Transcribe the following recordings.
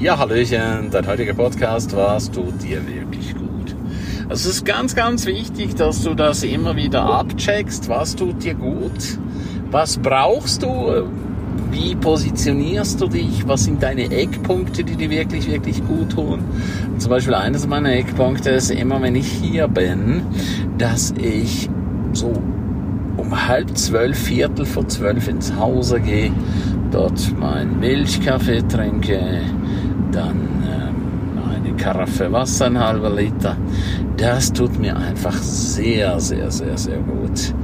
Ja, Hallöchen, dein heutiger Podcast, was tut dir wirklich gut? Also es ist ganz, ganz wichtig, dass du das immer wieder abcheckst, was tut dir gut, was brauchst du, wie positionierst du dich, was sind deine Eckpunkte, die dir wirklich, wirklich gut tun. Zum Beispiel eines meiner Eckpunkte ist immer, wenn ich hier bin, dass ich so um halb zwölf, Viertel vor zwölf ins Hause gehe, dort meinen Milchkaffee trinke, dann ähm, eine Karaffe Wasser, ein halber Liter. Das tut mir einfach sehr, sehr, sehr, sehr gut.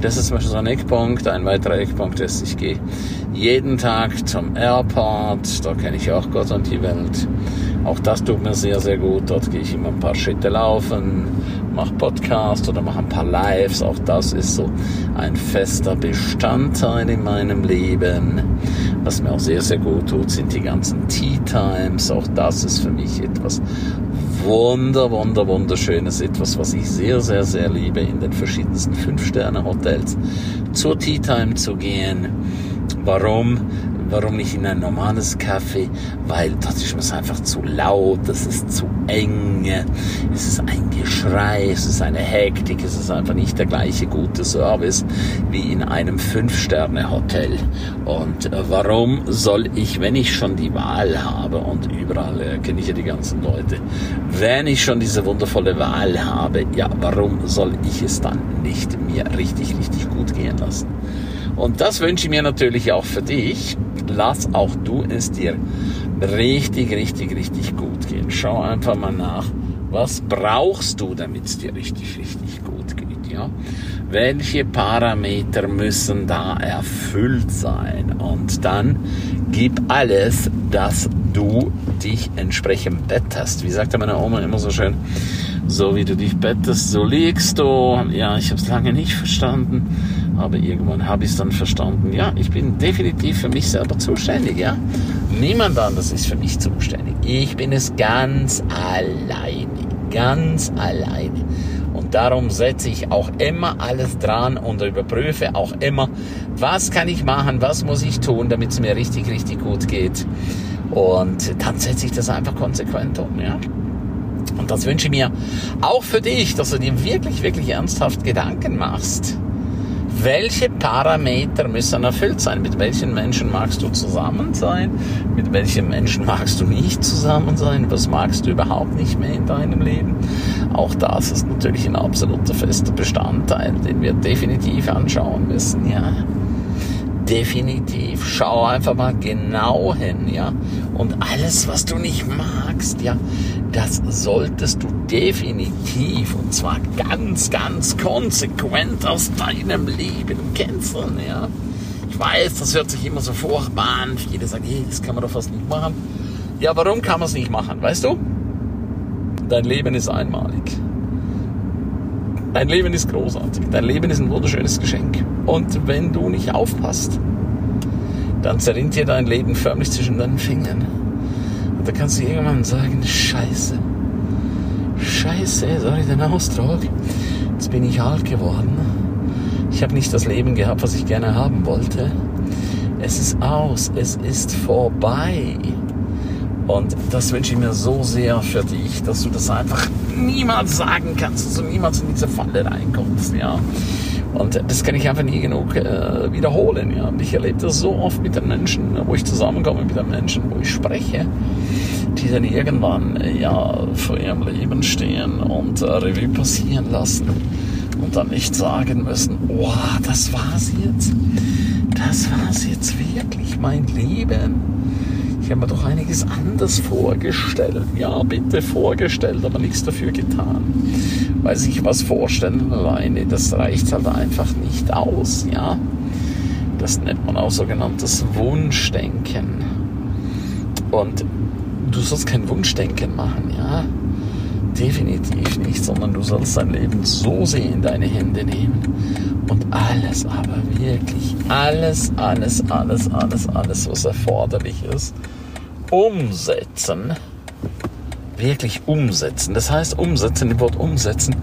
Das ist zum Beispiel so ein Eckpunkt. Ein weiterer Eckpunkt ist, ich gehe jeden Tag zum Airport. Da kenne ich auch Gott und die Welt. Auch das tut mir sehr, sehr gut. Dort gehe ich immer ein paar Schritte laufen, mache Podcast oder mache ein paar Lives. Auch das ist so ein fester Bestandteil in meinem Leben. Was mir auch sehr, sehr gut tut, sind die ganzen Tea Times. Auch das ist für mich etwas wunder, wunder, wunderschönes. Etwas, was ich sehr, sehr, sehr liebe, in den verschiedensten Fünf-Sterne-Hotels zur Tea Time zu gehen. Warum? Warum nicht in ein normales Café? Weil dort ist es einfach zu laut, es ist zu eng, es ist ein Geschrei, es ist eine Hektik, es ist einfach nicht der gleiche gute Service wie in einem Fünf-Sterne-Hotel. Und äh, warum soll ich, wenn ich schon die Wahl habe und überall äh, kenne ich ja die ganzen Leute, wenn ich schon diese wundervolle Wahl habe, ja, warum soll ich es dann nicht mir richtig, richtig gut gehen lassen? Und das wünsche ich mir natürlich auch für dich. Lass auch du es dir richtig, richtig, richtig gut gehen. Schau einfach mal nach, was brauchst du, damit es dir richtig, richtig gut geht, ja? Welche Parameter müssen da erfüllt sein? Und dann gib alles, dass du dich entsprechend bettest. Wie sagte meine Oma immer so schön, so wie du dich bettest, so liegst du. Ja, ich habe es lange nicht verstanden aber irgendwann habe ich es dann verstanden. Ja, ich bin definitiv für mich selber zuständig. Ja, niemand anders ist für mich zuständig. Ich bin es ganz alleine, ganz alleine. Und darum setze ich auch immer alles dran und überprüfe auch immer, was kann ich machen, was muss ich tun, damit es mir richtig, richtig gut geht. Und dann setze ich das einfach konsequent um. Ja. Und das wünsche ich mir auch für dich, dass du dir wirklich, wirklich ernsthaft Gedanken machst welche Parameter müssen erfüllt sein? Mit welchen Menschen magst du zusammen sein? Mit welchen Menschen magst du nicht zusammen sein? Was magst du überhaupt nicht mehr in deinem Leben? Auch das ist natürlich ein absoluter fester Bestandteil, den wir definitiv anschauen müssen, ja definitiv. Schau einfach mal genau hin, ja. Und alles, was du nicht magst, ja, das solltest du definitiv und zwar ganz, ganz konsequent aus deinem Leben canceln, ja. Ich weiß, das hört sich immer so furchtbar an. Viele sagen, hey, das kann man doch fast nicht machen. Ja, warum kann man es nicht machen? Weißt du? Dein Leben ist einmalig. Dein Leben ist großartig. Dein Leben ist ein wunderschönes Geschenk. Und wenn du nicht aufpasst, dann zerrinnt dir dein Leben förmlich zwischen deinen Fingern. Und da kannst du irgendwann sagen, Scheiße. Scheiße, sorry den Ausdruck. Jetzt bin ich alt geworden. Ich habe nicht das Leben gehabt, was ich gerne haben wollte. Es ist aus, es ist vorbei. Und das wünsche ich mir so sehr für dich, dass du das einfach niemals sagen kannst, dass du niemals in diese Falle reinkommst, ja. Und das kann ich einfach nie genug äh, wiederholen, ja. Und ich erlebe das so oft mit den Menschen, wo ich zusammenkomme mit den Menschen, wo ich spreche, die dann irgendwann, äh, ja, vor ihrem Leben stehen und äh, Revue passieren lassen und dann nicht sagen müssen, oh, das war's jetzt. Das war's jetzt wirklich, mein Leben ich habe mir doch einiges anders vorgestellt. Ja, bitte vorgestellt, aber nichts dafür getan. Weil sich was vorstellen alleine, das reicht halt einfach nicht aus, ja. Das nennt man auch sogenanntes Wunschdenken. Und du sollst kein Wunschdenken machen, ja. Definitiv nicht, sondern du sollst dein Leben so sehr in deine Hände nehmen und alles, aber wirklich alles, alles, alles, alles, alles, was erforderlich ist, umsetzen. Wirklich umsetzen. Das heißt, umsetzen, im Wort umsetzen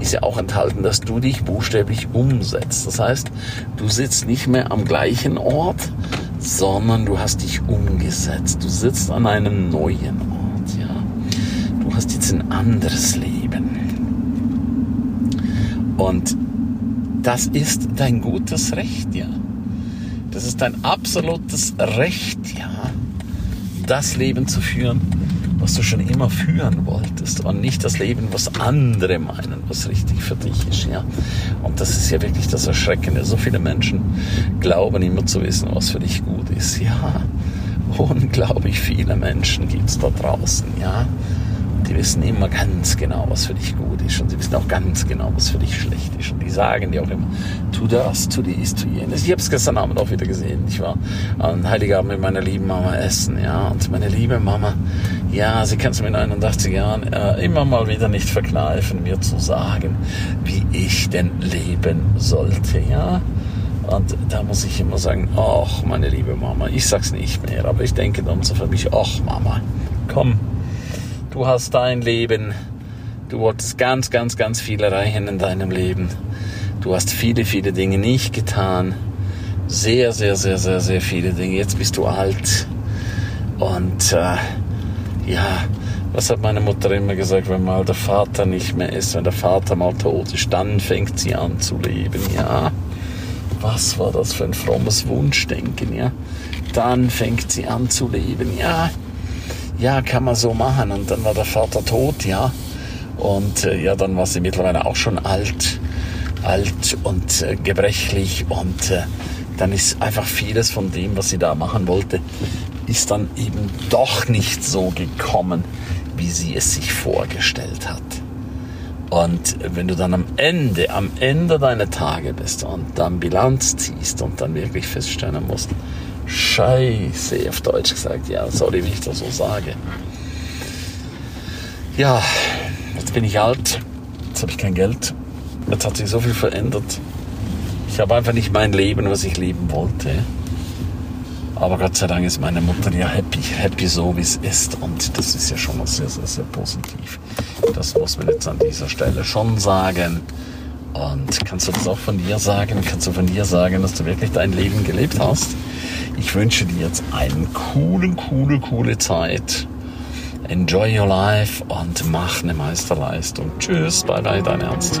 ist ja auch enthalten, dass du dich buchstäblich umsetzt. Das heißt, du sitzt nicht mehr am gleichen Ort, sondern du hast dich umgesetzt. Du sitzt an einem neuen Ort, ja. Du hast jetzt ein anderes Leben. Und das ist dein gutes Recht, ja. Das ist dein absolutes Recht, ja, das Leben zu führen, was du schon immer führen wolltest und nicht das Leben, was andere meinen, was richtig für dich ist, ja. Und das ist ja wirklich das Erschreckende. So viele Menschen glauben immer zu wissen, was für dich gut ist, ja. Unglaublich viele Menschen gibt es da draußen, ja. Die wissen immer ganz genau, was für dich gut ist und sie wissen auch ganz genau, was für dich schlecht ist. Und die sagen dir auch immer, tu das, tu dies, tu jenes. Ich habe es gestern Abend auch wieder gesehen. Ich war an Heiligabend mit meiner lieben Mama essen, ja. Und meine liebe Mama, ja, sie kann es mit 81 Jahren äh, immer mal wieder nicht verkneifen, mir zu sagen, wie ich denn leben sollte, ja. Und da muss ich immer sagen, ach, meine liebe Mama, ich sag's nicht mehr, aber ich denke dann so für mich, ach Mama, komm, du hast dein Leben, du wolltest ganz, ganz, ganz viel erreichen in deinem Leben. Du hast viele, viele Dinge nicht getan. Sehr, sehr, sehr, sehr, sehr viele Dinge. Jetzt bist du alt. Und äh, ja, was hat meine Mutter immer gesagt, wenn mal der Vater nicht mehr ist, wenn der Vater mal tot ist, dann fängt sie an zu leben, ja. Was war das für ein frommes Wunschdenken, ja? Dann fängt sie an zu leben, ja ja, kann man so machen. Und dann war der Vater tot, ja. Und äh, ja, dann war sie mittlerweile auch schon alt, alt und äh, gebrechlich. Und äh, dann ist einfach vieles von dem, was sie da machen wollte, ist dann eben doch nicht so gekommen, wie sie es sich vorgestellt hat. Und wenn du dann am Ende, am Ende deiner Tage bist und dann Bilanz ziehst und dann wirklich feststellen musst, Scheiße, auf Deutsch gesagt. Ja, sorry, wie ich das so sage. Ja, jetzt bin ich alt. Jetzt habe ich kein Geld. Jetzt hat sich so viel verändert. Ich habe einfach nicht mein Leben, was ich leben wollte. Aber Gott sei Dank ist meine Mutter ja happy, happy so wie es ist. Und das ist ja schon mal sehr, sehr, sehr positiv. Das muss man jetzt an dieser Stelle schon sagen. Und kannst du das auch von dir sagen? Kannst du von dir sagen, dass du wirklich dein Leben gelebt hast? Ich wünsche dir jetzt eine coole, coole, coole Zeit. Enjoy your life und mach eine Meisterleistung. Tschüss, bye bye, dein Ernst.